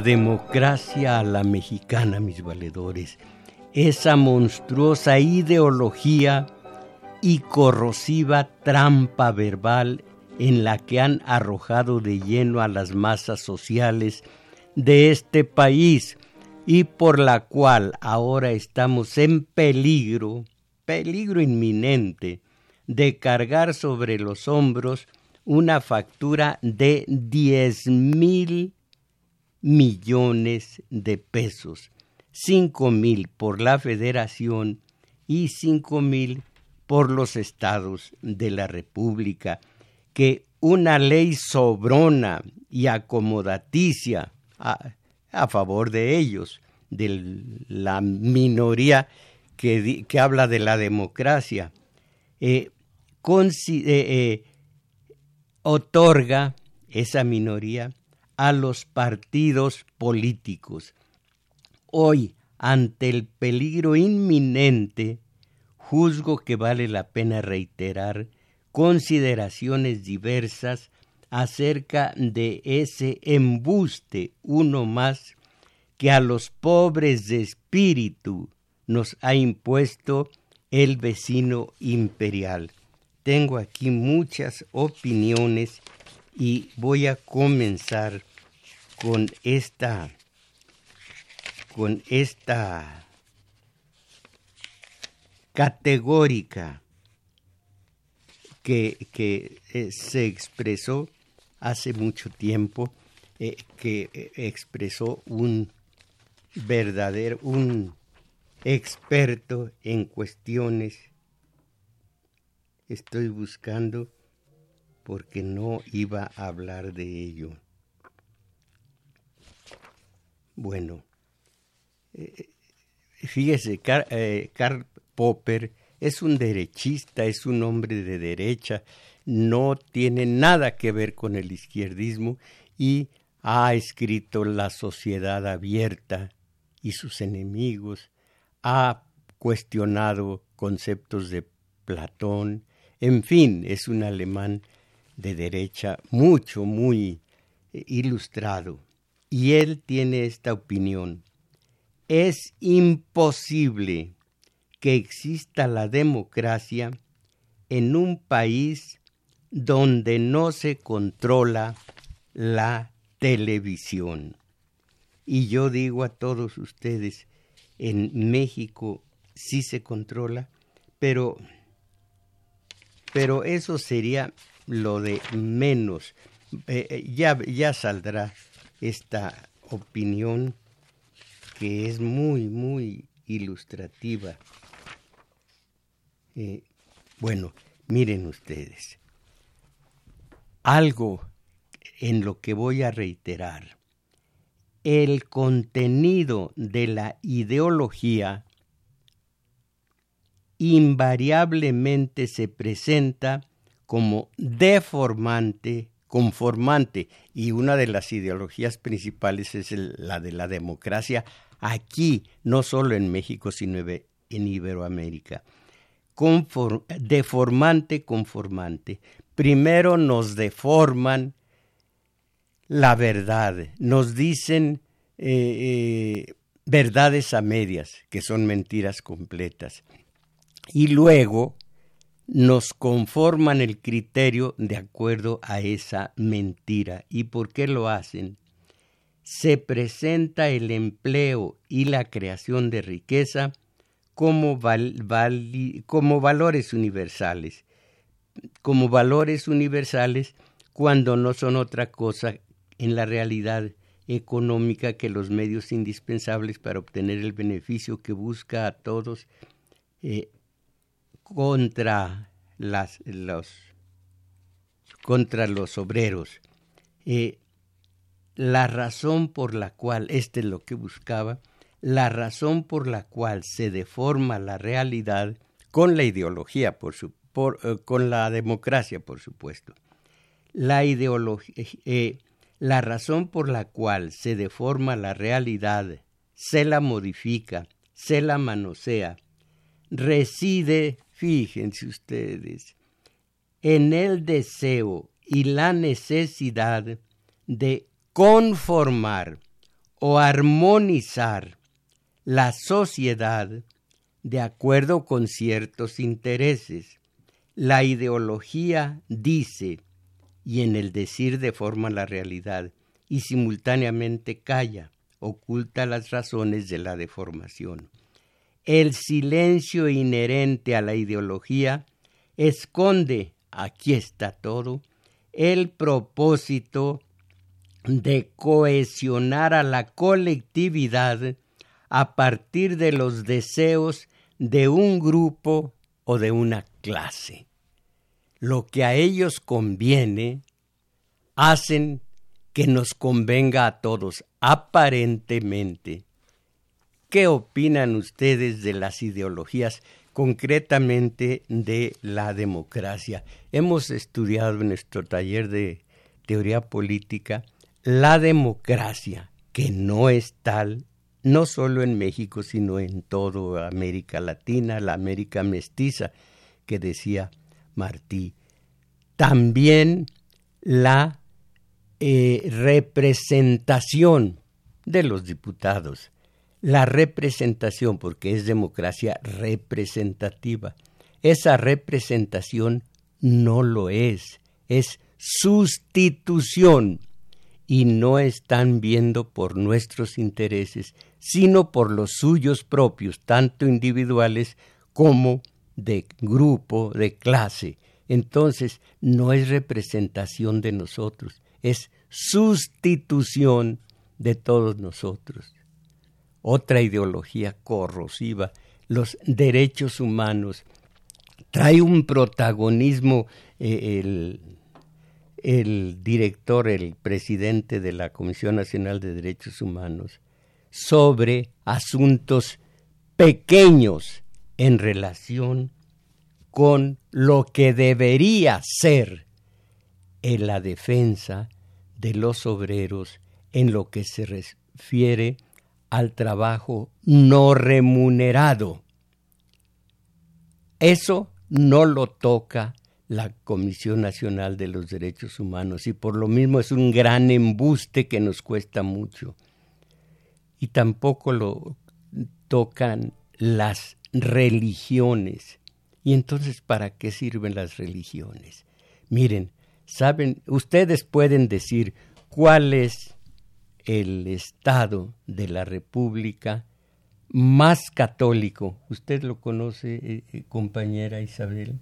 Democracia a la mexicana, mis valedores, esa monstruosa ideología y corrosiva trampa verbal en la que han arrojado de lleno a las masas sociales de este país y por la cual ahora estamos en peligro, peligro inminente, de cargar sobre los hombros una factura de diez mil millones de pesos, cinco mil por la federación y cinco mil por los estados de la República, que una ley sobrona y acomodaticia a, favor de ellos, de la minoría que, que habla de la democracia, eh, eh, eh, otorga esa minoría a los partidos políticos. Hoy, ante el peligro inminente, juzgo que vale la pena reiterar consideraciones diversas acerca de ese embuste, uno más, que a los pobres de espíritu nos ha impuesto el vecino imperial. Tengo aquí muchas opiniones y voy a comenzar con esta con esta categórica que, que eh, se expresó hace mucho tiempo, eh, que eh, expresó un verdadero, un experto en cuestiones. Estoy buscando porque no iba a hablar de ello. Bueno, eh, fíjese, eh, Karl Popper es un derechista, es un hombre de derecha, no tiene nada que ver con el izquierdismo y ha escrito La sociedad abierta y sus enemigos, ha cuestionado conceptos de Platón, en fin, es un alemán de derecha mucho, muy eh, ilustrado. Y él tiene esta opinión. Es imposible que exista la democracia en un país donde no se controla la televisión. Y yo digo a todos ustedes, en México sí se controla, pero, pero eso sería lo de menos. Eh, eh, ya, ya saldrá esta opinión que es muy, muy ilustrativa. Eh, bueno, miren ustedes, algo en lo que voy a reiterar, el contenido de la ideología invariablemente se presenta como deformante, conformante y una de las ideologías principales es la de la democracia aquí, no solo en México, sino en Iberoamérica. deformante, conformante. Primero nos deforman la verdad, nos dicen eh, eh, verdades a medias, que son mentiras completas. Y luego nos conforman el criterio de acuerdo a esa mentira. ¿Y por qué lo hacen? Se presenta el empleo y la creación de riqueza como, valores universales, como valores universales cuando no son otra cosa en la realidad económica que los medios indispensables para obtener el beneficio que busca a todos eh, contra las, los, contra los obreros. Eh, la razón por la cual, este es lo que buscaba, la razón por la cual se deforma la realidad con la ideología, por su, por, eh, con la democracia, por supuesto. La ideología, eh, la razón por la cual se deforma la realidad, se la modifica, se la manosea, reside Fíjense ustedes, en el deseo y la necesidad de conformar o armonizar la sociedad de acuerdo con ciertos intereses. La ideología dice, y en el decir deforma la realidad, y simultáneamente calla, oculta las razones de la deformación el silencio inherente a la ideología esconde, aquí está todo, el propósito de cohesionar a la colectividad a partir de los deseos de un grupo o de una clase. Lo que a ellos conviene, hacen que nos convenga a todos, aparentemente. ¿Qué opinan ustedes de las ideologías, concretamente de la democracia? Hemos estudiado en nuestro taller de teoría política la democracia, que no es tal, no solo en México, sino en toda América Latina, la América mestiza, que decía Martí. También la eh, representación de los diputados la representación, porque es democracia representativa. Esa representación no lo es, es sustitución y no están viendo por nuestros intereses, sino por los suyos propios, tanto individuales como de grupo, de clase. Entonces, no es representación de nosotros, es sustitución de todos nosotros otra ideología corrosiva, los derechos humanos. Trae un protagonismo eh, el, el director, el presidente de la Comisión Nacional de Derechos Humanos sobre asuntos pequeños en relación con lo que debería ser en la defensa de los obreros en lo que se refiere al trabajo no remunerado. Eso no lo toca la Comisión Nacional de los Derechos Humanos y por lo mismo es un gran embuste que nos cuesta mucho. Y tampoco lo tocan las religiones. ¿Y entonces para qué sirven las religiones? Miren, saben, ustedes pueden decir cuál es el Estado de la República más católico. ¿Usted lo conoce, eh, eh, compañera Isabel?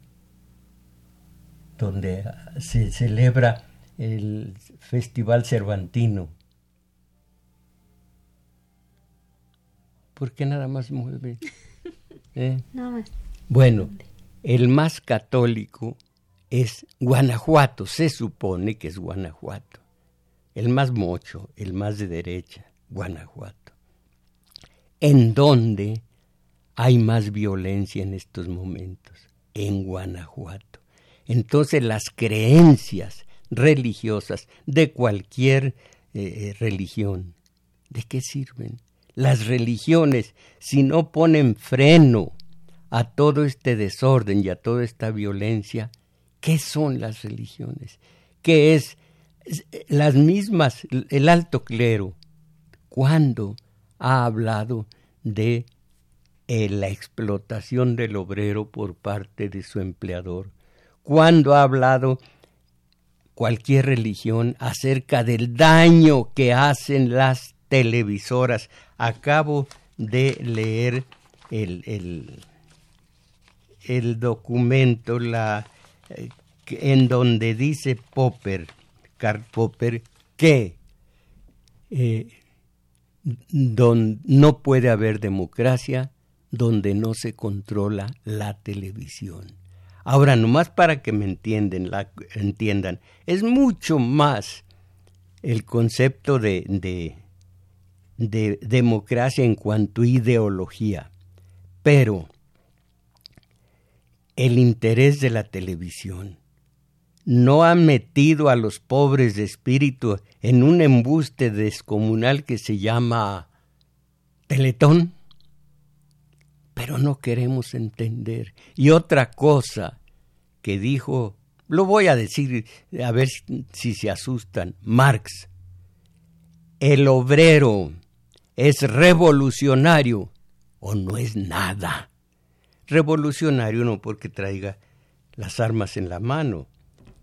Donde ah, se celebra el Festival Cervantino. ¿Por qué nada más mueve? ¿Eh? Bueno, el más católico es Guanajuato, se supone que es Guanajuato el más mocho, el más de derecha, Guanajuato. ¿En dónde hay más violencia en estos momentos? En Guanajuato. Entonces las creencias religiosas de cualquier eh, religión. ¿De qué sirven? Las religiones, si no ponen freno a todo este desorden y a toda esta violencia, ¿qué son las religiones? ¿Qué es las mismas, el alto clero? ¿Cuándo ha hablado de eh, la explotación del obrero por parte de su empleador? ¿Cuándo ha hablado cualquier religión acerca del daño que hacen las televisoras? Acabo de leer el, el el documento la, eh, en donde dice Popper, Karl Popper, que eh, no puede haber democracia donde no se controla la televisión. Ahora, nomás para que me entienden, entiendan, es mucho más el concepto de, de, de democracia en cuanto a ideología. Pero el interés de la televisión. No ha metido a los pobres de espíritu en un embuste descomunal que se llama Teletón. Pero no queremos entender. Y otra cosa que dijo, lo voy a decir a ver si se asustan, Marx. El obrero es revolucionario o no es nada revolucionario no porque traiga las armas en la mano,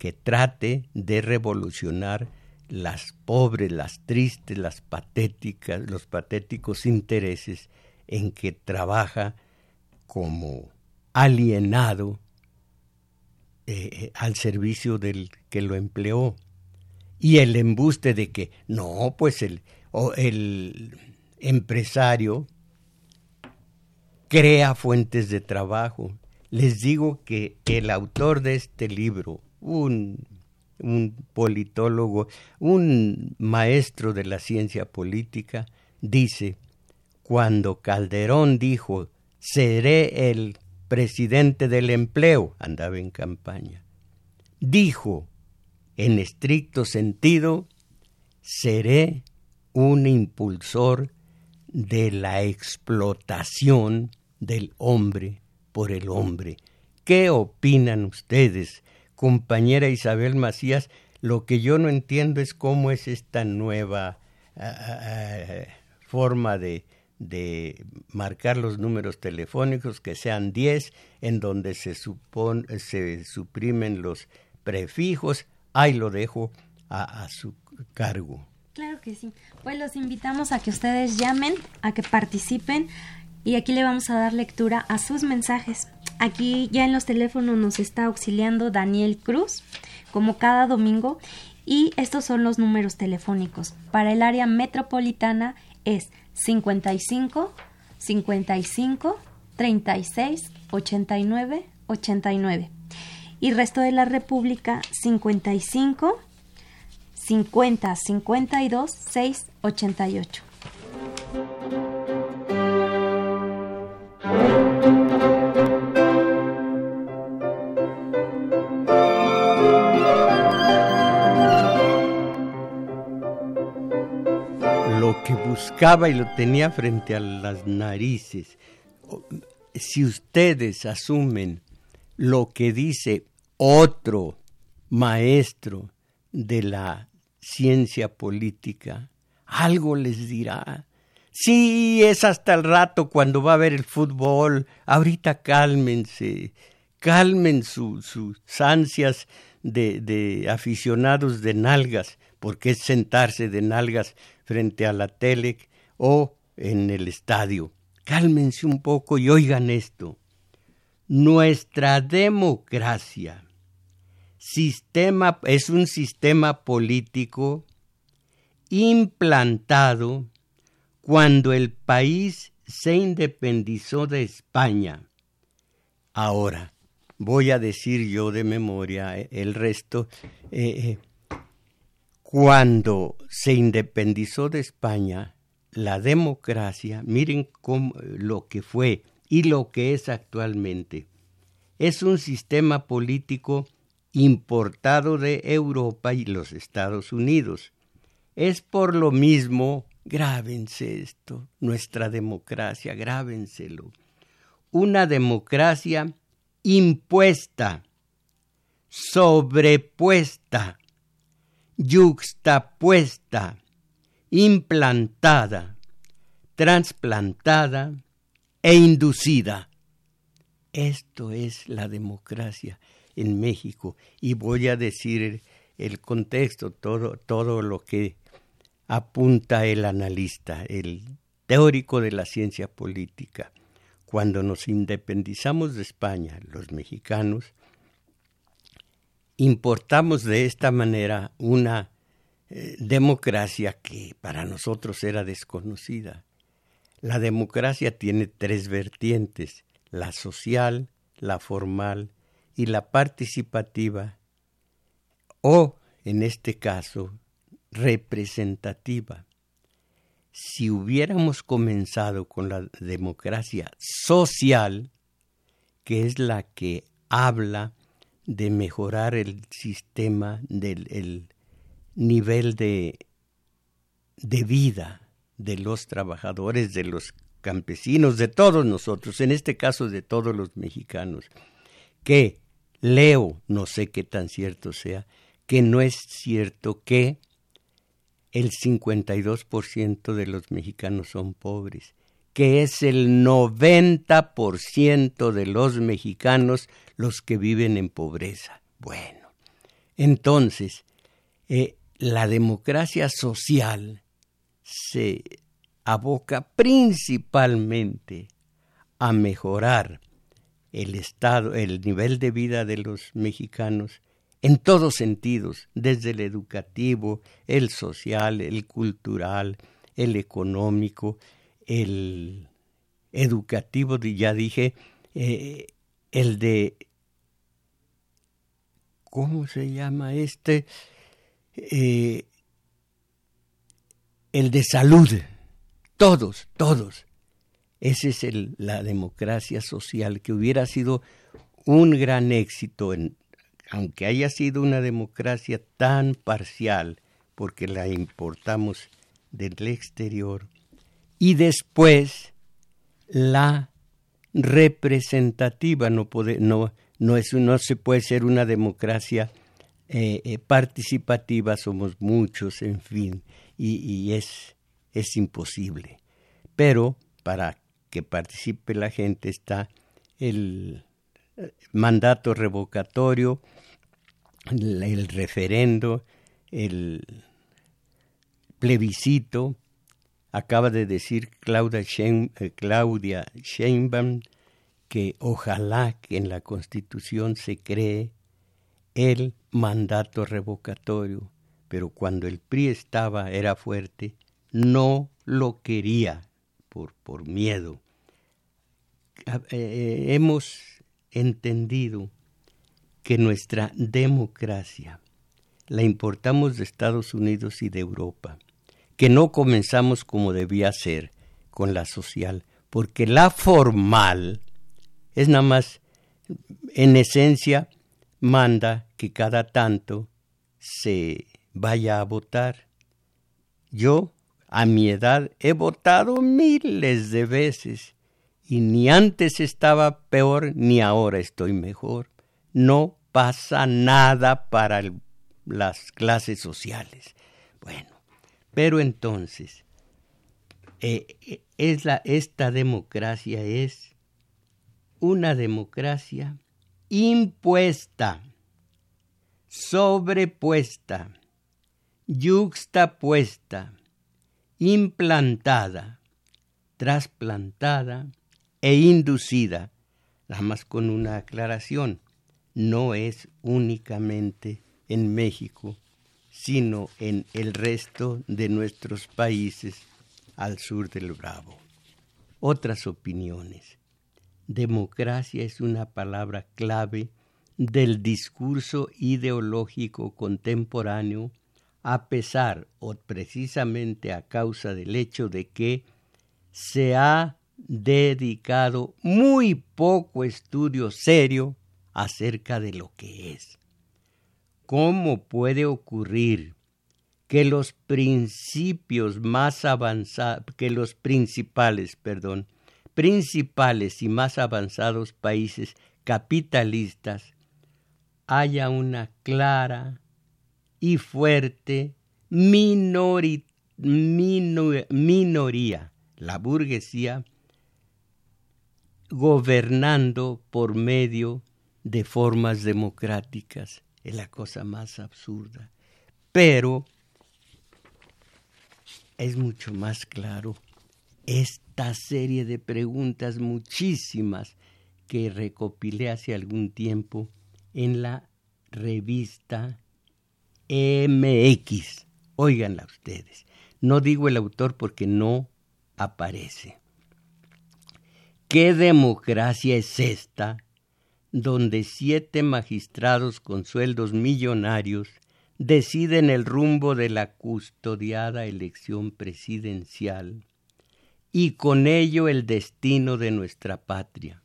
que trate de revolucionar las pobres, las tristes, las patéticas, los patéticos intereses en que trabaja como alienado eh, eh, al servicio del que lo empleó. Y el embuste de que no, pues el, el empresario crea fuentes de trabajo. Les digo que el autor de este libro, un, un politólogo, un maestro de la ciencia política, dice, cuando Calderón dijo, seré el presidente del empleo, andaba en campaña, dijo, en estricto sentido, seré un impulsor de la explotación del hombre por el hombre. ¿Qué opinan ustedes, compañera Isabel Macías? Lo que yo no entiendo es cómo es esta nueva ah, forma de, de marcar los números telefónicos, que sean 10, en donde se, supone, se suprimen los prefijos. Ahí lo dejo a, a su cargo. Claro que sí. Pues los invitamos a que ustedes llamen, a que participen y aquí le vamos a dar lectura a sus mensajes. Aquí ya en los teléfonos nos está auxiliando Daniel Cruz, como cada domingo, y estos son los números telefónicos. Para el área metropolitana es 55 55 36 89 89. Y resto de la República 55 50 52 6 88. Buscaba y lo tenía frente a las narices. Si ustedes asumen lo que dice otro maestro de la ciencia política, algo les dirá. Sí, es hasta el rato cuando va a ver el fútbol. Ahorita cálmense, calmen sus ansias de, de aficionados de nalgas, porque es sentarse de nalgas frente a la tele o en el estadio. Cálmense un poco y oigan esto. Nuestra democracia sistema, es un sistema político implantado cuando el país se independizó de España. Ahora, voy a decir yo de memoria eh, el resto. Eh, eh, cuando se independizó de España, la democracia, miren lo que fue y lo que es actualmente, es un sistema político importado de Europa y los Estados Unidos. Es por lo mismo, grábense esto, nuestra democracia, grábenselo. Una democracia impuesta, sobrepuesta, yuxtapuesta, implantada, transplantada e inducida. Esto es la democracia en México y voy a decir el contexto, todo, todo lo que apunta el analista, el teórico de la ciencia política. Cuando nos independizamos de España, los mexicanos, importamos de esta manera una eh, democracia que para nosotros era desconocida. La democracia tiene tres vertientes, la social, la formal y la participativa, o en este caso, representativa. Si hubiéramos comenzado con la democracia social, que es la que habla de mejorar el sistema del nivel de, de vida de los trabajadores, de los campesinos, de todos nosotros, en este caso de todos los mexicanos, que leo, no sé qué tan cierto sea, que no es cierto que el 52% de los mexicanos son pobres, que es el 90% de los mexicanos los que viven en pobreza. Bueno, entonces, eh, la democracia social se aboca principalmente a mejorar el estado, el nivel de vida de los mexicanos en todos sentidos, desde el educativo, el social, el cultural, el económico, el educativo, ya dije, eh, el de, ¿cómo se llama este? Eh, el de salud, todos, todos. Esa es el, la democracia social que hubiera sido un gran éxito, en, aunque haya sido una democracia tan parcial, porque la importamos del exterior, y después la representativa, no, puede, no, no, es, no se puede ser una democracia eh, eh, participativa, somos muchos, en fin, y, es, es imposible. Pero para que participe la gente está el eh, mandato revocatorio, el, referendo, el plebiscito. Acaba de decir Claudia, Claudia Sheinbaum que ojalá que en la Constitución se cree el mandato revocatorio, pero cuando el PRI estaba, era fuerte, no lo quería por, por miedo. Ah, eh, eh, hemos entendido que nuestra democracia la importamos de Estados Unidos y de Europa, que no comenzamos como debía ser con la social, porque la formal es nada más, en esencia, manda que cada tanto se vaya a votar. Yo, a mi edad, he votado miles de veces y ni antes estaba peor ni ahora estoy mejor. No pasa nada para las clases sociales. Bueno, pero entonces, eh, eh, es la, esta democracia es una democracia impuesta, sobrepuesta, yuxtapuesta, implantada, trasplantada e inducida, nada más con una aclaración, no es únicamente en México, sino en el resto de nuestros países al sur del Bravo. Otras opiniones. Democracia es una palabra clave del discurso ideológico contemporáneo a pesar o precisamente a causa del hecho de que se ha dedicado muy poco estudio serio acerca de lo que es. ¿Cómo puede ocurrir que los principios más avanzados, que los principales, perdón, principales y más avanzados países capitalistas haya una clara y fuerte minoría, la burguesía, gobernando por medio de formas democráticas. Es la cosa más absurda. Pero es mucho más claro esta serie de preguntas, muchísimas, que recopilé hace algún tiempo en la revista MX. Óiganla ustedes. No digo el autor porque no aparece. ¿Qué democracia es esta donde siete magistrados con sueldos millonarios deciden el rumbo de la custodiada elección presidencial y con ello el destino de nuestra patria?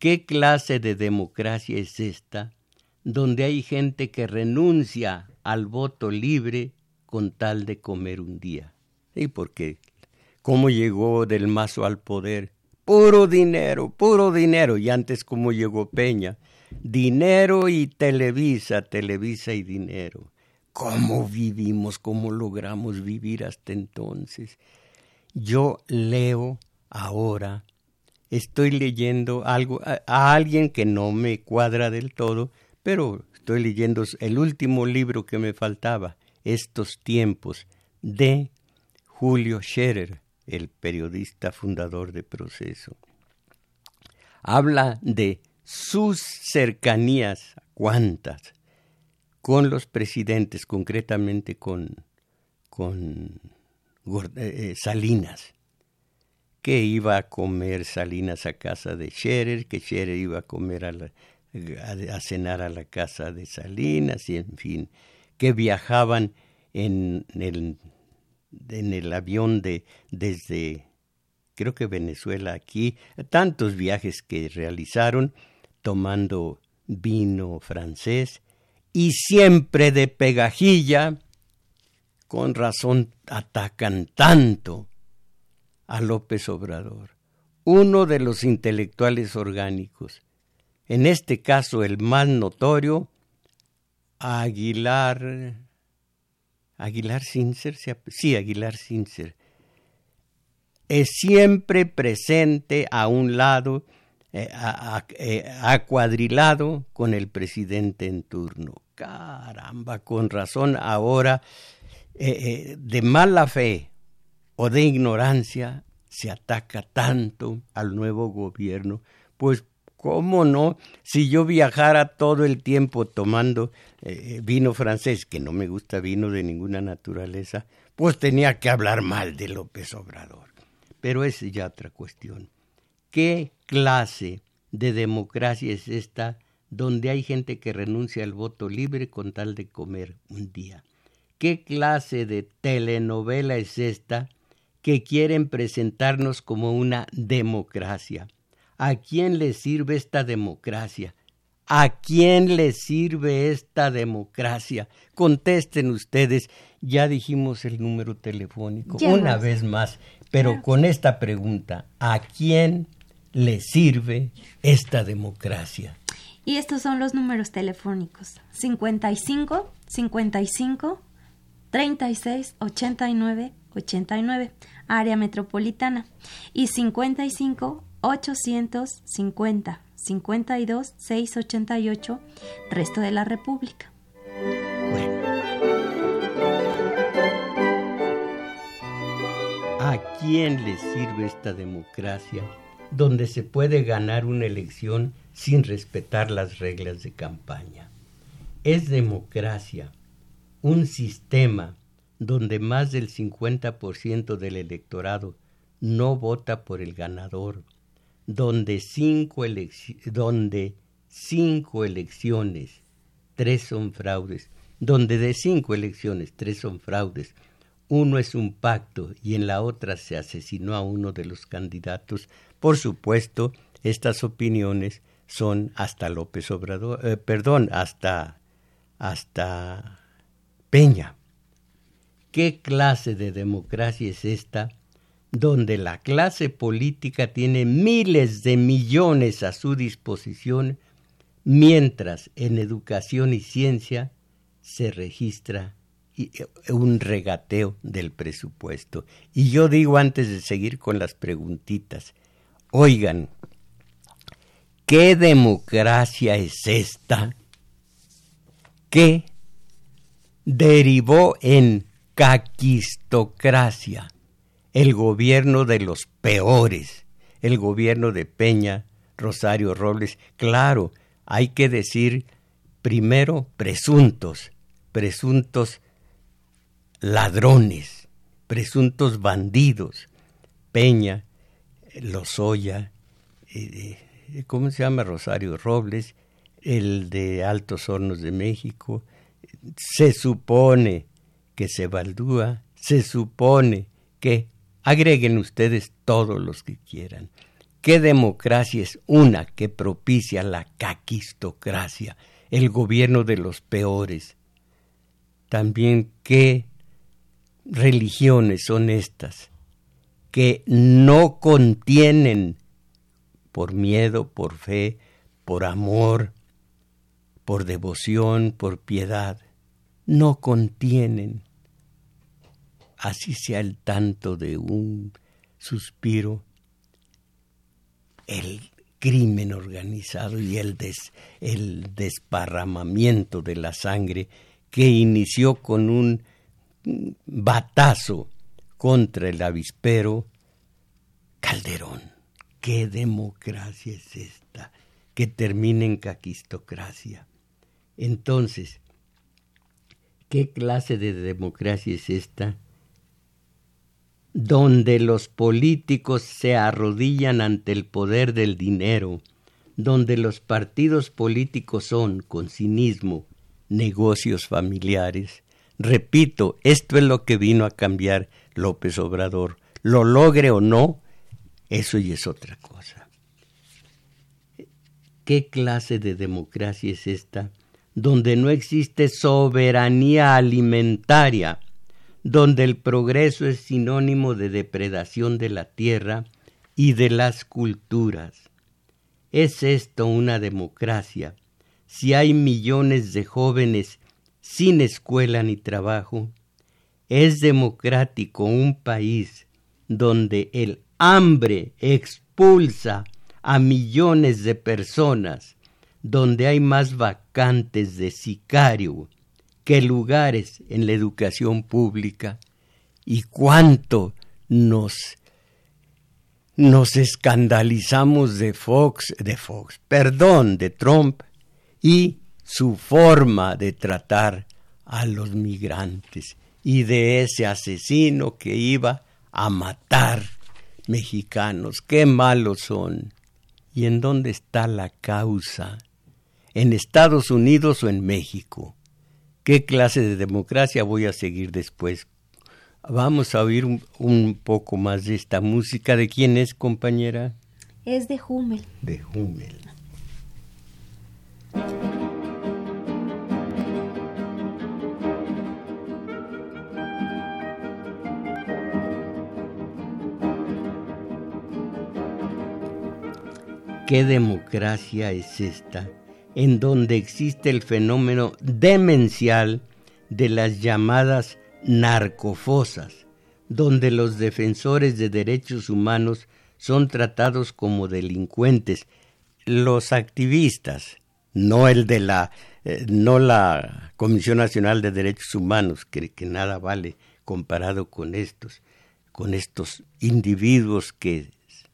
¿Qué clase de democracia es esta donde hay gente que renuncia al voto libre con tal de comer un día. ¿Y por qué? ¿Cómo llegó del mazo al poder? Puro dinero, puro dinero. Y antes, ¿cómo llegó Peña? Dinero y Televisa, Televisa y dinero. ¿Cómo vivimos? ¿Cómo logramos vivir hasta entonces? Yo leo ahora, estoy leyendo algo a alguien que no me cuadra del todo, pero estoy leyendo el último libro que me faltaba, Estos tiempos, de Julio Scherer, el periodista fundador de Proceso. Habla de sus cercanías, cuántas, con los presidentes, concretamente con, con eh, eh, Salinas, que iba a comer Salinas a casa de Scherer, que Scherer iba a comer a cenar a la casa de Salinas y en fin, que viajaban en el, en el avión de desde creo que Venezuela aquí, tantos viajes que realizaron tomando vino francés y siempre de pegajilla, con razón atacan tanto a López Obrador, uno de los intelectuales orgánicos, en este caso el más notorio, Aguilar, Aguilar Sincer, sí, Aguilar Sincer, es siempre presente a un lado, eh, eh, acuadrilado con el presidente en turno. Caramba, con razón ahora eh, de mala fe o de ignorancia se ataca tanto al nuevo gobierno, pues ¿Cómo no? Si yo viajara todo el tiempo tomando eh, vino francés, que no me gusta vino de ninguna naturaleza, pues tenía que hablar mal de López Obrador. Pero es ya otra cuestión. ¿Qué clase de democracia es esta donde hay gente que renuncia al voto libre con tal de comer un día? ¿Qué clase de telenovela es esta que quieren presentarnos como una democracia? ¿A quién le sirve esta democracia? ¿A quién le sirve esta democracia? Contesten ustedes. Ya dijimos el número telefónico una vez más, pero con esta pregunta, ¿a quién le sirve esta democracia? Y estos son los números telefónicos. 55 55 36 89 89, área metropolitana. Y 55 850 52 688, resto de la República. Bueno. ¿A quién le sirve esta democracia donde se puede ganar una elección sin respetar las reglas de campaña? Es democracia, un sistema donde más del 50% del electorado no vota por el ganador donde cinco, donde cinco elecciones, tres son fraudes, donde de cinco elecciones, tres son fraudes, uno es un pacto y en la otra se asesinó a uno de los candidatos. Por supuesto, estas opiniones son hasta López Obrador, eh, perdón, hasta hasta Peña. ¿Qué clase de democracia es esta donde la clase política tiene miles de millones a su disposición, mientras en educación y ciencia se registra eh, un regateo del presupuesto. Y yo digo antes de seguir con las preguntitas, oigan, ¿qué democracia es esta que derivó en caquistocracia? El gobierno de los peores, el gobierno de Peña, Rosario Robles. Claro, hay que decir primero presuntos, presuntos ladrones, presuntos bandidos. Peña, Lozoya, eh, eh, ¿cómo se llama? Rosario Robles, el de Altos Hornos de México. Se supone que se baldúa, se supone que Agreguen ustedes todos los que quieran. ¿Qué democracia es una que propicia la caquistocracia, el gobierno de los peores? También qué religiones son estas que no contienen por miedo, por fe, por amor, por devoción, por piedad, no contienen así sea el tanto de un suspiro, el crimen organizado y el, desparramamiento de la sangre que inició con un batazo contra el avispero Calderón. ¿Qué democracia es esta que termina en caquistocracia? Entonces, ¿qué clase de democracia es esta donde los políticos se arrodillan ante el poder del dinero, donde los partidos políticos son, con cinismo, negocios familiares. Repito, esto es lo que vino a cambiar López Obrador. Lo logre o no, eso ya es otra cosa. ¿Qué clase de democracia es esta donde no existe soberanía alimentaria? Donde el progreso es sinónimo de depredación de la tierra y de las culturas. ¿Es esto una democracia si hay millones de jóvenes sin escuela ni trabajo? ¿Es democrático un país donde el hambre expulsa a millones de personas, donde hay más vacantes de sicario qué lugares en la educación pública y cuánto nos nos escandalizamos de Fox, de Fox, perdón, de Trump y su forma de tratar a los migrantes y de ese asesino que iba a matar mexicanos. Qué malos son. ¿Y en dónde está la causa? ¿En Estados Unidos o en México? Qué clase de democracia voy a seguir después. Vamos a oír un, poco más de esta música. ¿De quién es, compañera? Es de Hummel. De Hummel. ¿Qué democracia es esta? En donde existe el fenómeno demencial de las llamadas narcofosas, donde los defensores de derechos humanos son tratados como delincuentes, los activistas, no el de la eh, no la Comisión Nacional de Derechos Humanos, que, que nada vale comparado con estos, con estos individuos que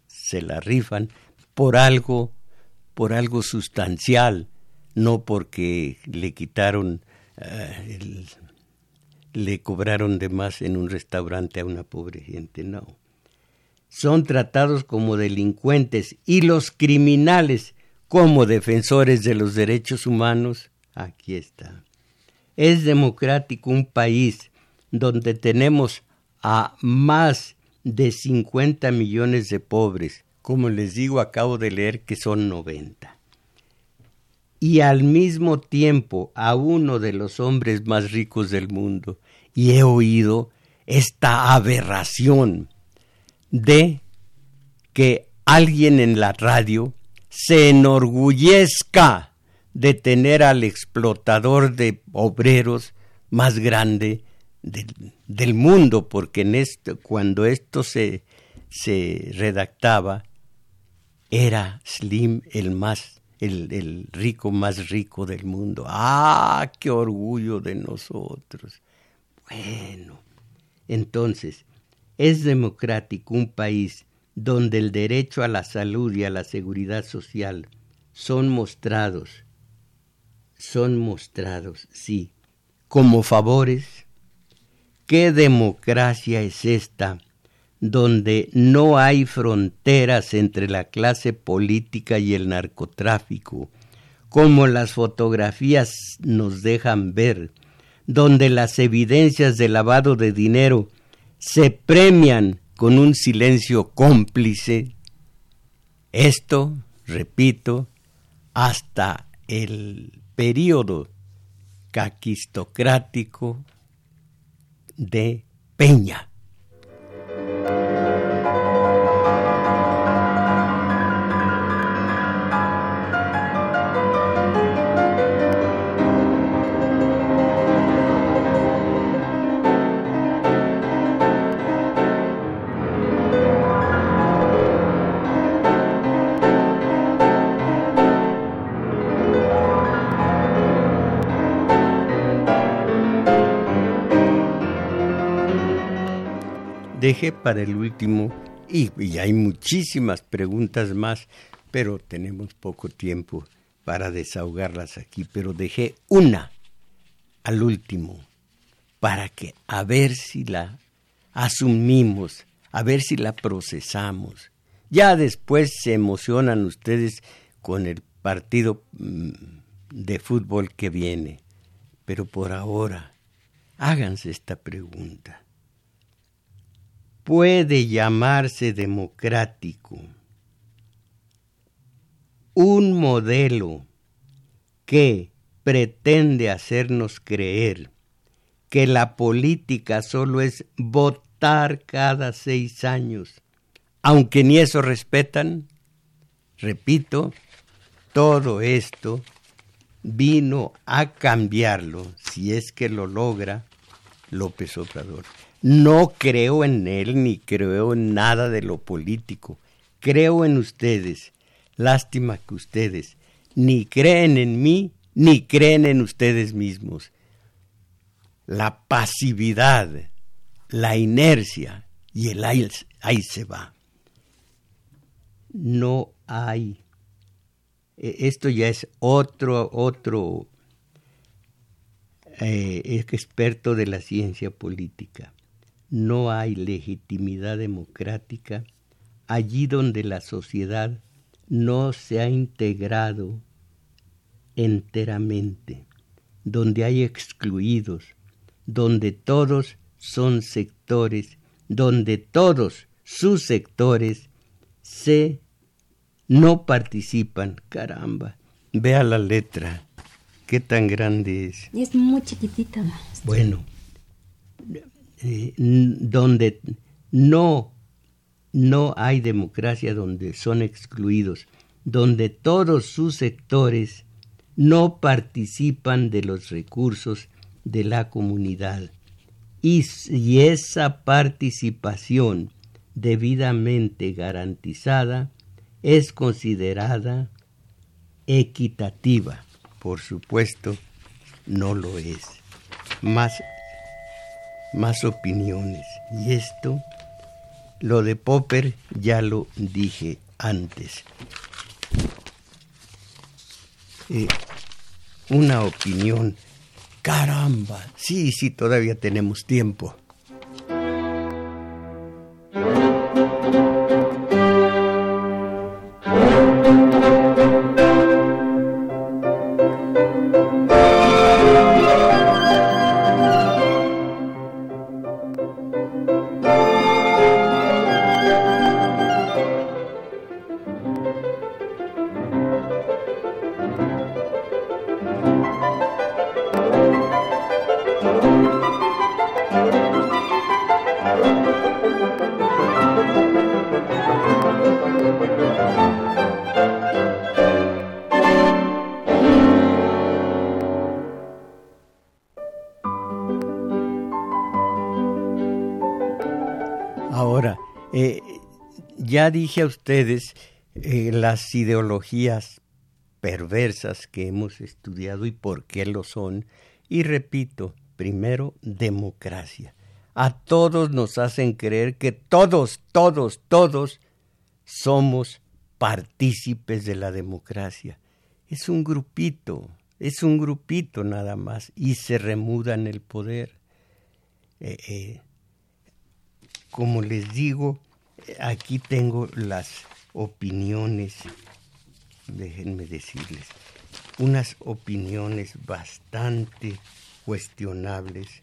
se la rifan por algo por algo sustancial, no porque le quitaron, eh, le cobraron de más en un restaurante a una pobre gente, no. Son tratados como delincuentes y los criminales como defensores de los derechos humanos, aquí está. Es democrático un país donde tenemos a más de 50 millones de pobres, como les digo, acabo de leer que son 90. y al mismo tiempo a uno de los hombres más ricos del mundo. Y he oído esta aberración de que alguien en la radio se enorgullezca de tener al explotador de obreros más grande del, mundo, porque cuando esto se, se redactaba, era Slim el más, el, el rico más rico del mundo. ¡Ah, qué orgullo de nosotros! Bueno, entonces, es democrático un país donde el derecho a la salud y a la seguridad social son mostrados, son mostrados, sí, como favores. ¿Qué democracia es esta donde no hay fronteras entre la clase política y el narcotráfico, como las fotografías nos dejan ver, donde las evidencias de lavado de dinero se premian con un silencio cómplice. Esto, repito, hasta el periodo caquistocrático de Peña. Dejé para el último, y, hay muchísimas preguntas más, pero tenemos poco tiempo para desahogarlas aquí, pero dejé una al último, para que a ver si la asumimos, a ver si la procesamos. Ya después se emocionan ustedes con el partido mm, de fútbol que viene, pero por ahora háganse esta pregunta puede llamarse democrático. Un modelo que pretende hacernos creer que la política solo es votar cada seis años, aunque ni eso respetan, repito, todo esto vino a cambiarlo, si es que lo logra López Obrador. No creo en él ni creo en nada de lo político. Creo en ustedes. Lástima que ustedes ni creen en mí ni creen en ustedes mismos. La pasividad, la inercia y el ahí, se va. No hay. E, esto ya es otro, otro eh, experto de la ciencia política no hay legitimidad democrática allí donde la sociedad no se ha integrado enteramente, donde hay excluidos, donde todos son sectores, donde todos sus sectores se no participan. Caramba, vea la letra, qué tan grande es. Y es muy chiquitita. Bueno, eh, donde no, no hay democracia, donde son excluidos, donde todos sus sectores no participan de los recursos de la comunidad. Y, y esa participación debidamente garantizada es considerada equitativa. Por supuesto, no lo es. Más más opiniones. Y esto, lo de Popper, ya lo dije antes. Eh, una opinión. Caramba, sí, sí, todavía tenemos tiempo. Ya dije a ustedes eh, las ideologías perversas que hemos estudiado y por qué lo son. Y repito, primero, democracia. A todos nos hacen creer que todos, todos, todos somos partícipes de la democracia. Es un grupito, es un grupito nada más y se remudan el poder. Eh, eh, como les digo, aquí tengo las opiniones, déjenme decirles, unas opiniones bastante cuestionables.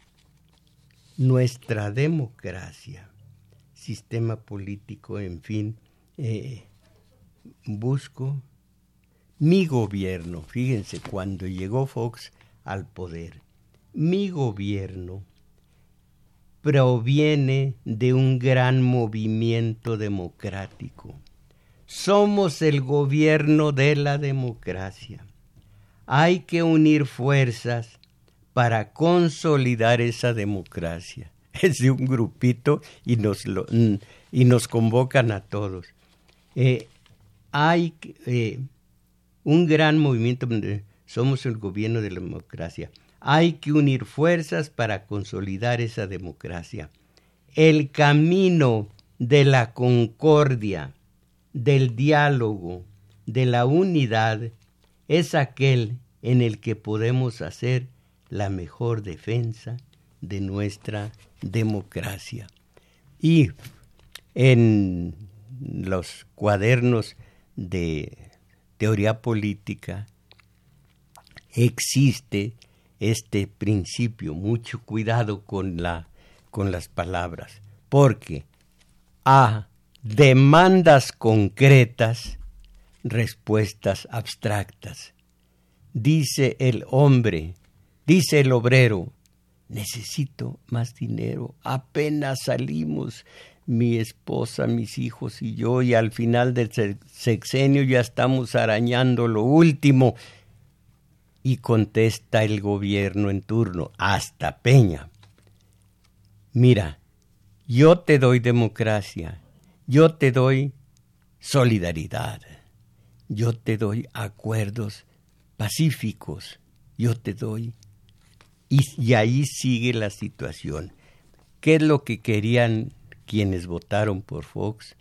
Nuestra democracia, sistema político, en fin, eh, busco mi gobierno, fíjense, cuando llegó Fox al poder, mi gobierno proviene de un gran movimiento democrático. Somos el gobierno de la democracia. Hay que unir fuerzas para consolidar esa democracia. Es de un grupito y nos, y nos convocan a todos. Eh, hay eh, un gran movimiento, somos el gobierno de la democracia. Hay que unir fuerzas para consolidar esa democracia. El camino de la concordia, del diálogo, de la unidad, es aquel en el que podemos hacer la mejor defensa de nuestra democracia. Y en los cuadernos de teoría política existe este principio, mucho cuidado con, la, con las palabras, porque a demandas concretas, respuestas abstractas. Dice el hombre, dice el obrero, necesito más dinero, apenas salimos mi esposa, mis hijos y yo, y al final del sexenio ya estamos arañando lo último y contesta el gobierno en turno, hasta Peña. Mira, yo te doy democracia, yo te doy solidaridad, yo te doy acuerdos pacíficos, yo te doy... Y, ahí sigue la situación. ¿Qué es lo que querían quienes votaron por Fox?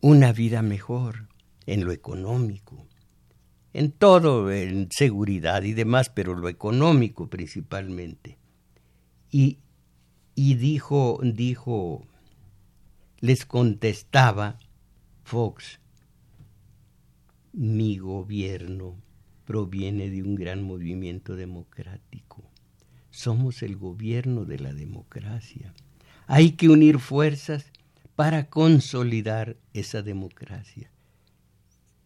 Una vida mejor en lo económico, en todo, en seguridad y demás, pero lo económico principalmente. Y, y dijo, dijo, les contestaba Fox, mi gobierno proviene de un gran movimiento democrático. Somos el gobierno de la democracia. Hay que unir fuerzas para consolidar esa democracia.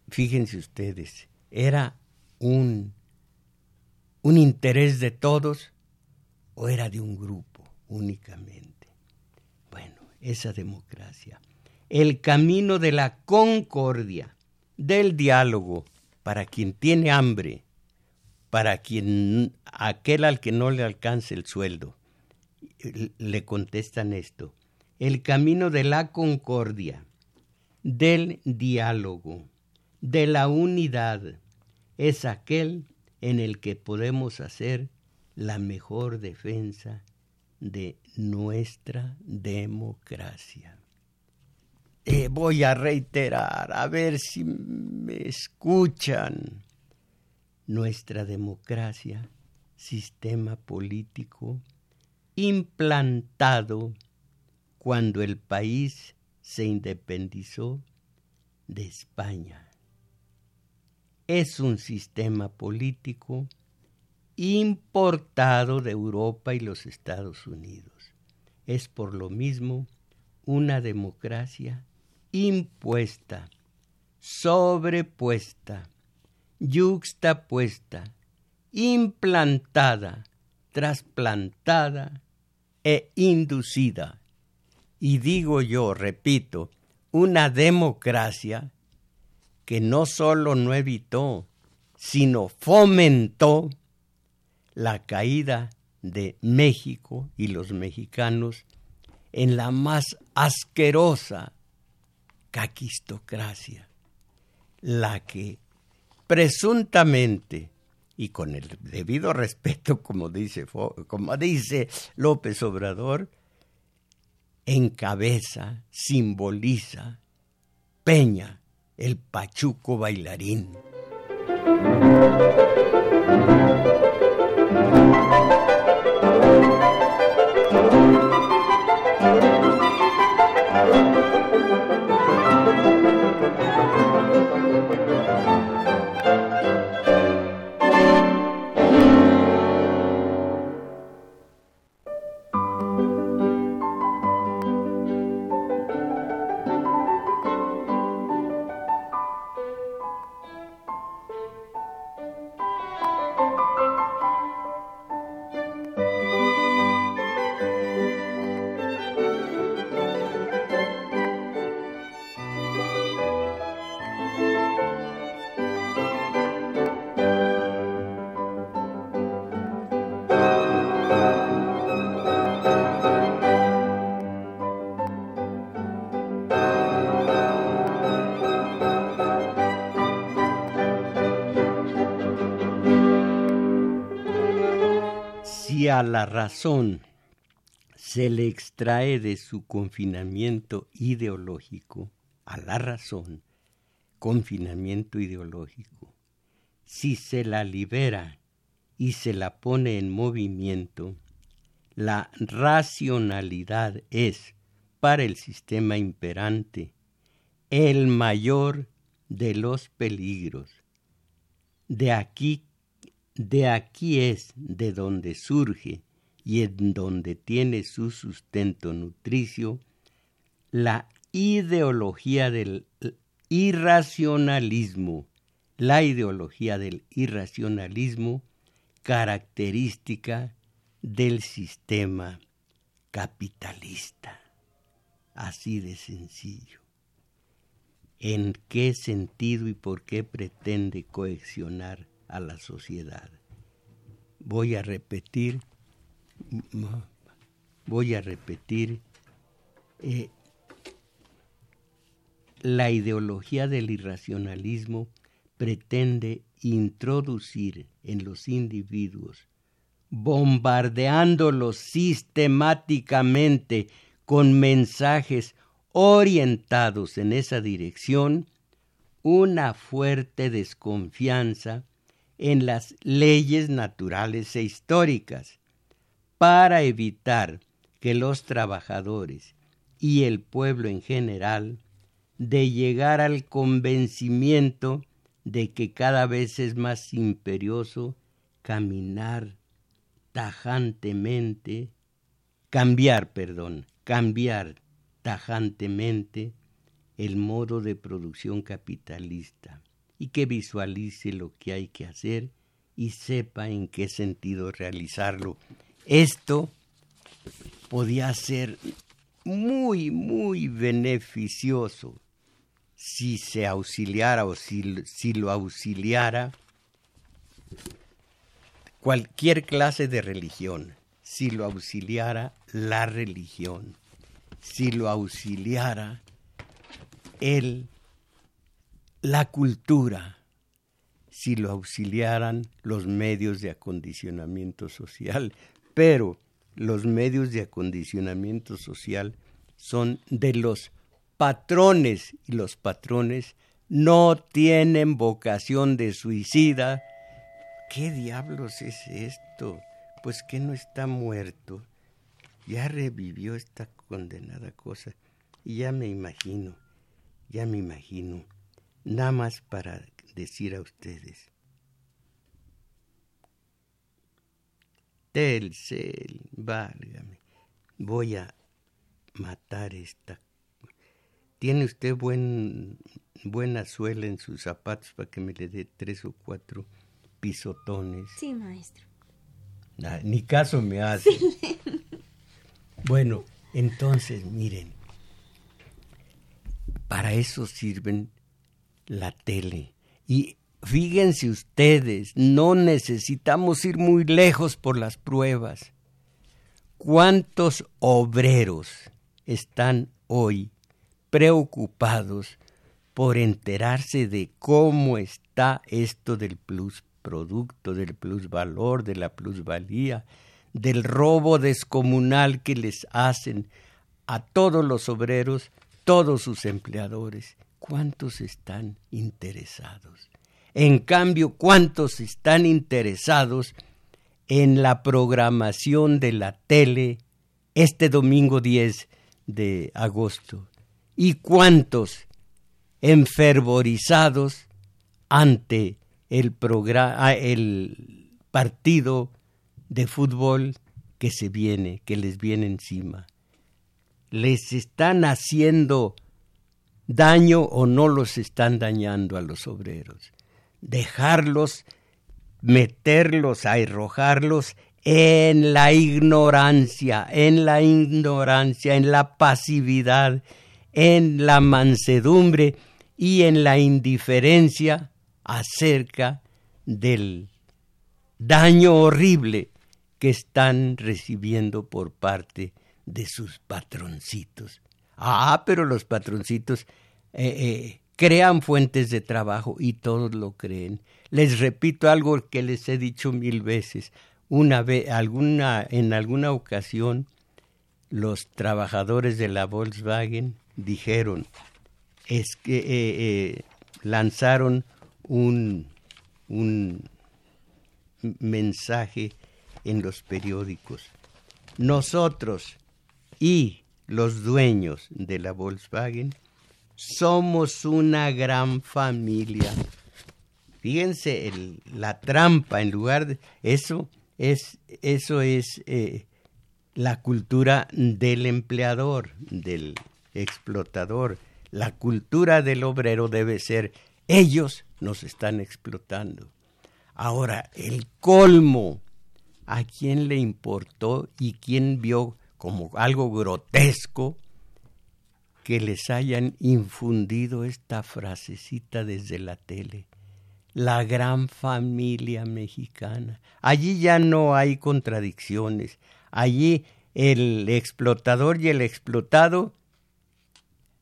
Fíjense ustedes, era un, un interés de todos o era de un grupo únicamente. Bueno, esa democracia. El camino de la concordia, del diálogo, para quien tiene hambre, para quien aquel al que no le alcance el sueldo, le contestan esto. El camino de la concordia, del diálogo, de la unidad es aquel en el que podemos hacer la mejor defensa de nuestra democracia. Eh, voy a reiterar, a ver si me escuchan. Nuestra democracia, sistema político implantado cuando el país se independizó de España. Es un sistema político importado de Europa y los Estados Unidos. Es por lo mismo una democracia impuesta, sobrepuesta, yuxtapuesta, implantada, trasplantada e inducida. Y digo yo, repito, una democracia que no solo no evitó, sino fomentó la caída de México y los mexicanos en la más asquerosa caquistocracia, la que presuntamente y con el debido respeto, como dice, como dice López Obrador, encabeza, simboliza, peña el pachuco bailarín. A la razón se le extrae de su confinamiento ideológico, a la razón, confinamiento ideológico, si se la libera y se la pone en movimiento, la racionalidad es, para el sistema imperante, el mayor de los peligros. De aquí de aquí es de donde surge y en donde tiene su sustento nutricio la ideología del irracionalismo, la ideología del irracionalismo característica del sistema capitalista. Así de sencillo. ¿En qué sentido y por qué pretende coaccionar a la sociedad. Voy a repetir, voy a repetir, eh, la ideología del irracionalismo pretende introducir en los individuos, bombardeándolos sistemáticamente con mensajes orientados en esa dirección, una fuerte desconfianza en las leyes naturales e históricas para evitar que los trabajadores y el pueblo en general de llegar al convencimiento de que cada vez es más imperioso caminar tajantemente, cambiar, perdón, cambiar tajantemente el modo de producción capitalista y que visualice lo que hay que hacer y sepa en qué sentido realizarlo. Esto podía ser muy, muy beneficioso si se auxiliara o si, si lo auxiliara cualquier clase de religión, si lo auxiliara la religión, si lo auxiliara el la cultura si lo auxiliaran los medios de acondicionamiento social, pero los medios de acondicionamiento social son de los patrones y los patrones no tienen vocación de suicida. ¿Qué diablos es esto? Pues que no está muerto. Ya revivió esta condenada cosa. Y ya me imagino, ya me imagino nada más para decir a ustedes. Telcel, válgame, voy a matar esta. ¿Tiene usted buen, buena suela en sus zapatos para que me le dé tres o cuatro pisotones? Sí, maestro. Ah, ni caso me hace. bueno, entonces, miren, para eso sirven la tele. Y fíjense ustedes, no necesitamos ir muy lejos por las pruebas. ¿Cuántos obreros están hoy preocupados por enterarse de cómo está esto del plus producto, del plusvalor, de la plusvalía, del robo descomunal que les hacen a todos los obreros, todos sus empleadores. ¿Cuántos están interesados? En cambio, ¿cuántos están interesados en la programación de la tele este domingo 10 de agosto? ¿Y cuántos enfervorizados ante el, programa, el partido de fútbol que se viene, que les viene encima? ¿Les están haciendo daño o no los están dañando a los obreros? dejarlos, meterlos, arrojarlos en la ignorancia, en la ignorancia, en la pasividad, en la mansedumbre y en la indiferencia acerca del daño horrible que están recibiendo por parte de sus patroncitos. Ah, pero los patroncitos eh, eh, crean fuentes de trabajo y todos lo creen. Les repito algo que les he dicho mil veces. Una vez, alguna, en alguna ocasión, los trabajadores de la Volkswagen dijeron, es que eh, lanzaron un, un mensaje en los periódicos. Nosotros y los dueños de la Volkswagen somos una gran familia. Fíjense la trampa en lugar de eso es eso es eh, la cultura del empleador, del explotador. La cultura del obrero debe ser ellos nos están explotando. Ahora, el colmo, ¿a quién le importó y quién vio como algo grotesco que les hayan infundido esta frasecita desde la tele. La gran familia mexicana. Allí ya no hay contradicciones. Allí el explotador y el explotado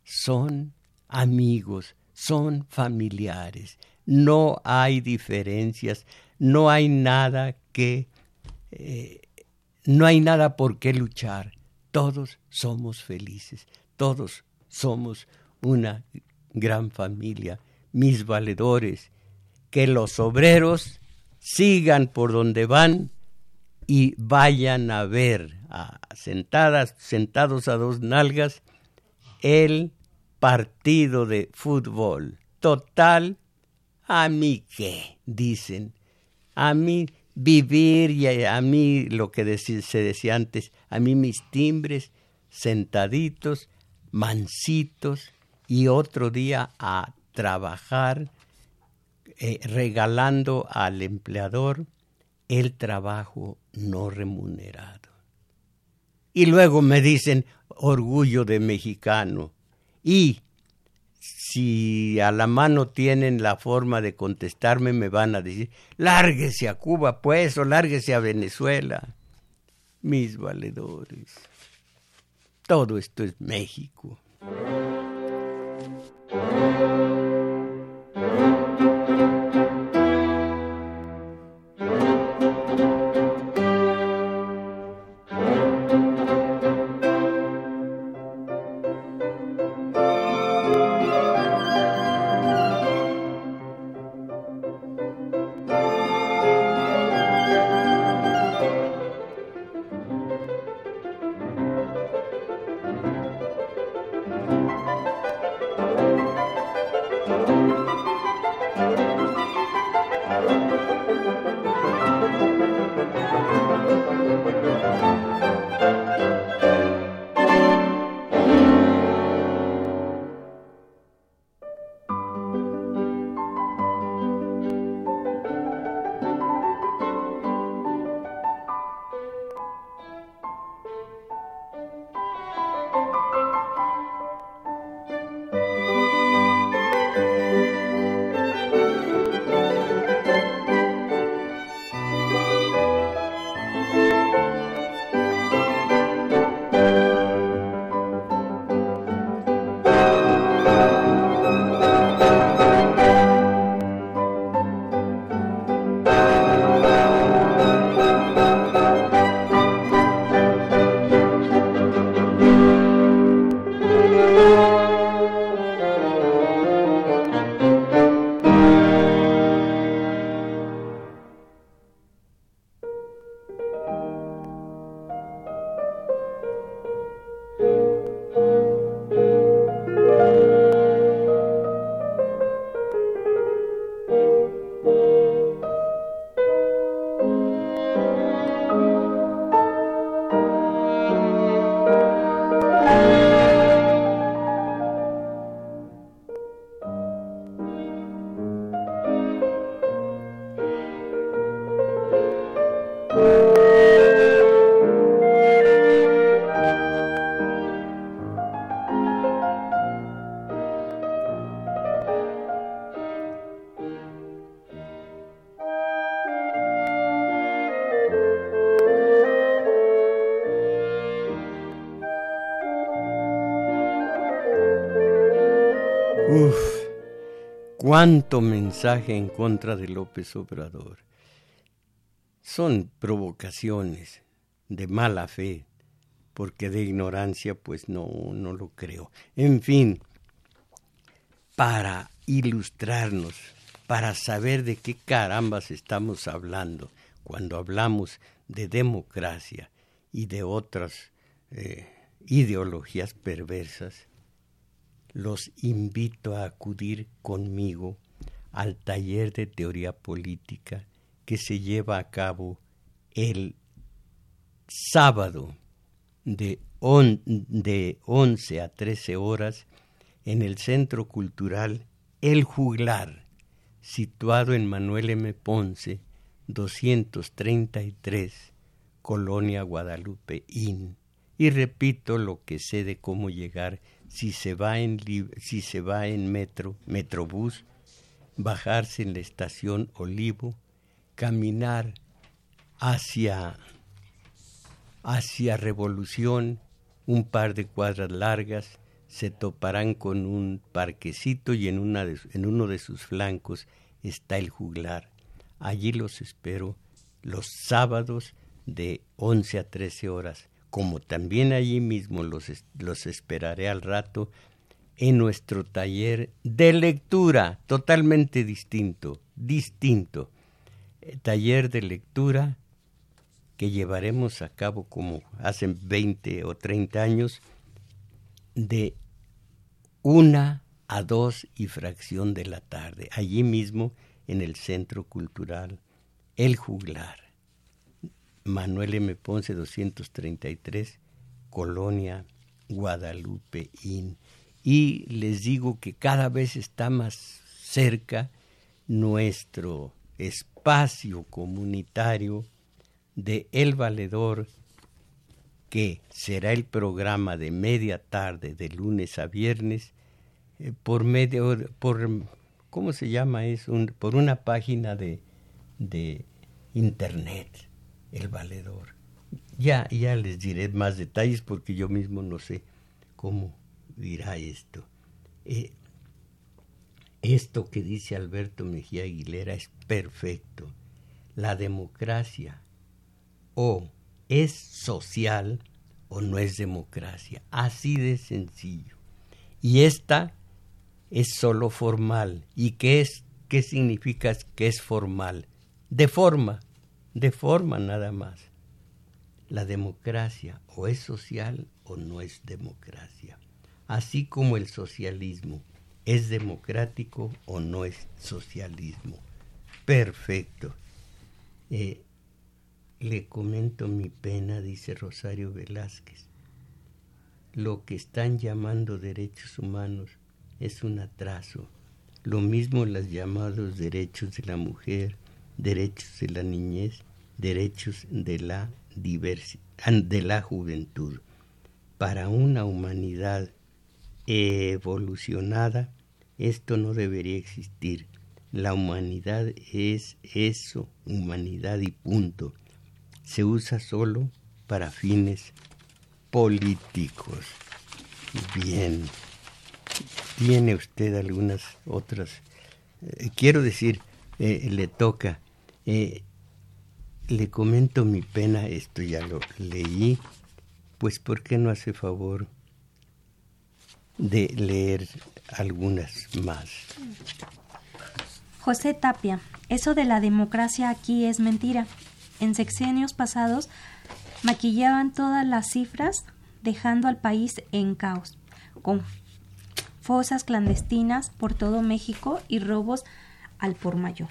son amigos, son familiares. No hay diferencias, no hay nada que... Eh, no hay nada por qué luchar. Todos somos felices, todos somos una gran familia, mis valedores, que los obreros sigan por donde van y vayan a ver sentadas, sentados a dos nalgas el partido de fútbol. Total, a mí qué, dicen. A mí vivir y a, mí lo que se decía antes, a mí mis timbres sentaditos mansitos y otro día a trabajar eh, regalando al empleador el trabajo no remunerado. Y luego me dicen orgullo de mexicano. Y si a la mano tienen la forma de contestarme, me van a decir, lárguese a Cuba, pues, o lárguese a Venezuela. Mis valedores. Todo esto es México. Cuánto mensaje en contra de López Obrador. Son provocaciones de mala fe, porque de ignorancia pues no, no lo creo. En fin, para ilustrarnos, para saber de qué carambas estamos hablando cuando hablamos de democracia y de otras eh, ideologías perversas, los invito a acudir conmigo al taller de teoría política que se lleva a cabo el sábado de, de 11 a 13 horas en el Centro Cultural El Juglar, situado en Manuel M. Ponce, 233, Colonia Guadalupe Inn. Y repito lo que sé de cómo llegar si se va en, si se va en metro, metrobús, bajarse en la estación Olivo, caminar hacia, hacia Revolución, un par de cuadras largas, se toparán con un parquecito y en, una en uno de sus flancos está el juglar. Allí los espero los sábados de 11 a 13 horas como también allí mismo los, los esperaré al rato en nuestro taller de lectura, totalmente distinto, distinto. Eh, taller de lectura que llevaremos a cabo como hace 20 o 30 años, de una a dos y fracción de la tarde, allí mismo en el Centro Cultural El Juglar. Manuel M. Ponce 233, Colonia Guadalupe Inn. Y les digo que cada vez está más cerca nuestro espacio comunitario de El Valedor, que será el programa de media tarde de lunes a viernes eh, por medio por ¿cómo se llama eso? por una página de, de internet el valedor. Ya, ya les diré más detalles porque yo mismo no sé cómo dirá esto. Eh, esto que dice Alberto Mejía Aguilera es perfecto. La democracia o es social o no es democracia. Así de sencillo. Y esta es solo formal. ¿Y qué es? ¿Qué significa que es formal? De forma, de forma nada más. La democracia o es social o no es democracia. Así como el socialismo es democrático o no es socialismo. Perfecto. Eh, le comento mi pena, dice Rosario Velázquez. Lo que están llamando derechos humanos es un atraso. Lo mismo los llamados derechos de la mujer, derechos de la niñez, derechos de la, de la juventud. Para una humanidad evolucionada, esto no debería existir. La humanidad es eso, humanidad y punto. Se usa solo para fines políticos. Bien. Tiene usted algunas otras. Eh, quiero decir, eh, le toca eh, le comento mi pena, esto ya lo leí, pues ¿por qué no hace favor de leer algunas más? José Tapia, eso de la democracia aquí es mentira. En sexenios pasados maquillaban todas las cifras dejando al país en caos, con fosas clandestinas por todo México y robos al por mayor.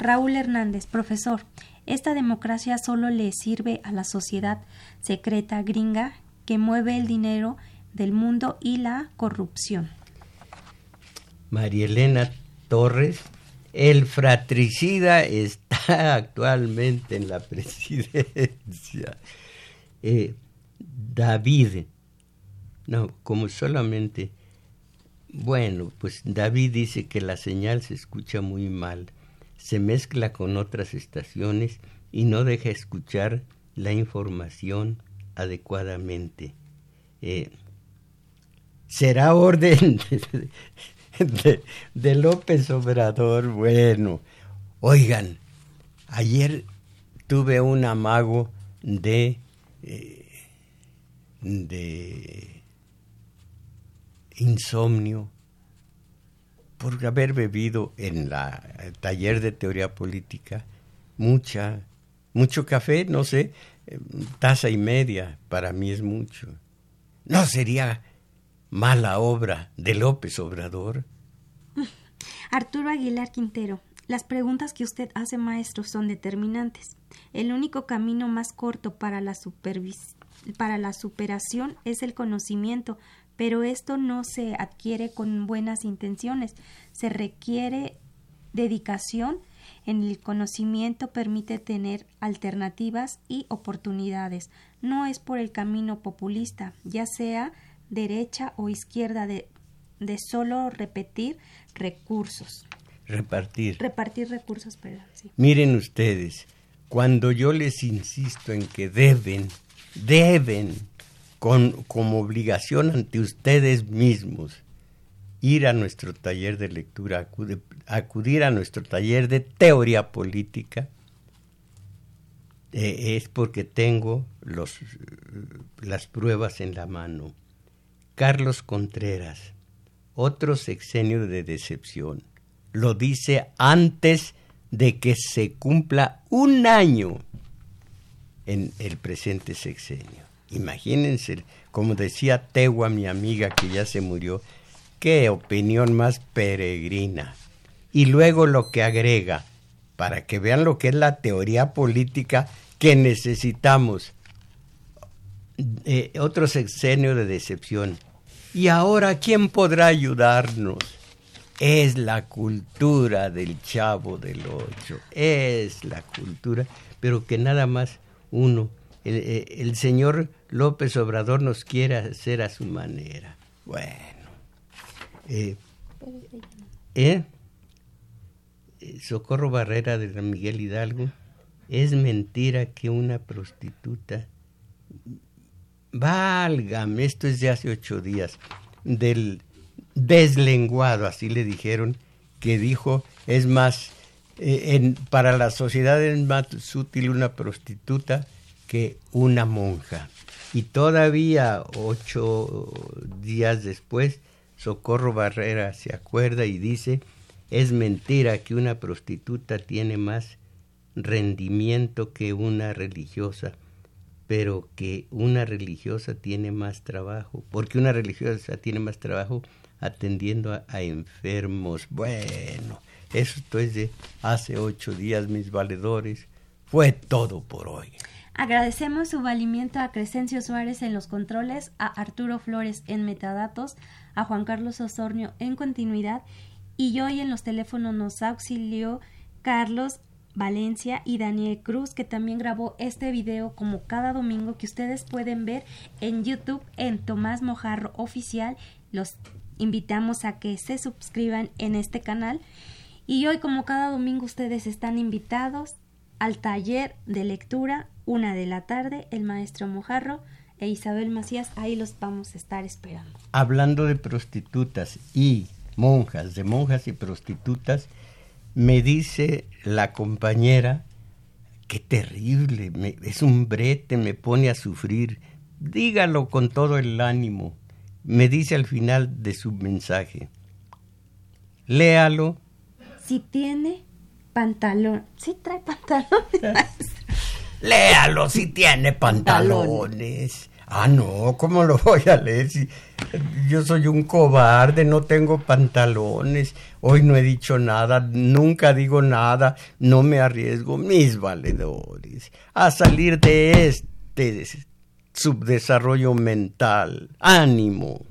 Raúl Hernández, profesor, esta democracia solo le sirve a la sociedad secreta gringa que mueve el dinero del mundo y la corrupción. María Elena Torres, el fratricida está actualmente en la presidencia. Eh, David, no, como solamente, bueno, pues David dice que la señal se escucha muy mal se mezcla con otras estaciones y no deja escuchar la información adecuadamente. Eh, será orden de, López Obrador. Bueno, oigan, ayer tuve un amago de, eh, de insomnio por haber bebido en la el taller de teoría política mucha mucho café, no sé, eh, taza y media, para mí es mucho. ¿No sería mala obra de López Obrador? Arturo Aguilar Quintero, las preguntas que usted hace, maestro, son determinantes. El único camino más corto para la, para la superación es el conocimiento, pero esto no se adquiere con buenas intenciones. Se requiere dedicación en el conocimiento permite tener alternativas y oportunidades. No es por el camino populista, ya sea derecha o izquierda, de, de solo repetir recursos. Repartir. Repartir recursos, perdón. Miren ustedes, cuando yo les insisto en que deben, deben, con, como obligación ante ustedes mismos, ir a nuestro taller de lectura, acudir a nuestro taller de teoría política, eh, es porque tengo los, las pruebas en la mano. Carlos Contreras, otro sexenio de decepción, lo dice antes de que se cumpla un año en el presente sexenio. Imagínense, como decía Tegua, mi amiga que ya se murió, qué opinión más peregrina. Y luego lo que agrega, para que vean lo que es la teoría política que necesitamos. Eh, otro sexenio de decepción. ¿Y ahora quién podrá ayudarnos? Es la cultura del chavo del ocho, es la cultura, pero que nada más uno, el, eh, el señor López Obrador nos quiere hacer a su manera. Bueno. Eh, ¿eh? Socorro Barrera de Miguel Hidalgo, es mentira que una prostituta, válgame, esto es de hace ocho días, del deslenguado, así le dijeron, que dijo, es más, eh, para la sociedad es más útil una prostituta que una monja. Y todavía ocho días después Socorro Barrera se acuerda y dice, es mentira que una prostituta tiene más rendimiento que una religiosa, pero que una religiosa tiene más trabajo, porque una religiosa tiene más trabajo atendiendo a, enfermos. Bueno, esto es de hace ocho días, mis valedores. Fue todo por hoy. Agradecemos su valimiento a Crescencio Suárez en los controles, a Arturo Flores en metadatos, a Juan Carlos Osornio en continuidad y hoy en los teléfonos nos auxilió Carlos Valencia y Daniel Cruz que también grabó este video como cada domingo que ustedes pueden ver en YouTube en Tomás Mojarro Oficial. Los invitamos a que se suscriban en este canal y hoy como cada domingo ustedes están invitados al taller de lectura una de la tarde el maestro Mojarro e Isabel Macías, ahí los vamos a estar esperando. Hablando de prostitutas y monjas, de monjas y prostitutas, me dice la compañera, qué terrible, es un brete, me pone a sufrir, dígalo con todo el ánimo, me dice al final de su mensaje, léalo. Si tiene pantalón, si trae pantalones. Léalo si tiene pantalones. Ah, no, ¿cómo lo voy a leer yo soy un cobarde, no tengo pantalones, hoy no he dicho nada, nunca digo nada, no me arriesgo, mis valedores, a salir de este subdesarrollo mental. Ánimo.